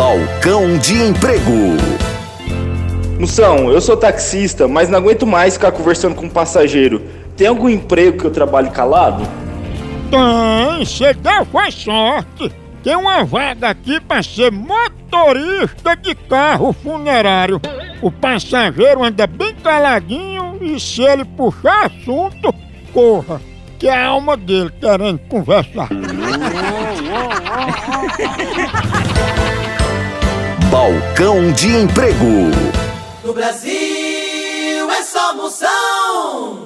Balcão de Emprego. Moção, eu sou taxista, mas não aguento mais ficar conversando com um passageiro. Tem algum emprego que eu trabalhe calado? Tem, você deu foi sorte. Tem uma vaga aqui para ser motorista de carro funerário. O passageiro anda bem caladinho e se ele puxar assunto, corra. Que é a alma dele querendo conversar. Balcão de Emprego. No Brasil é só moção.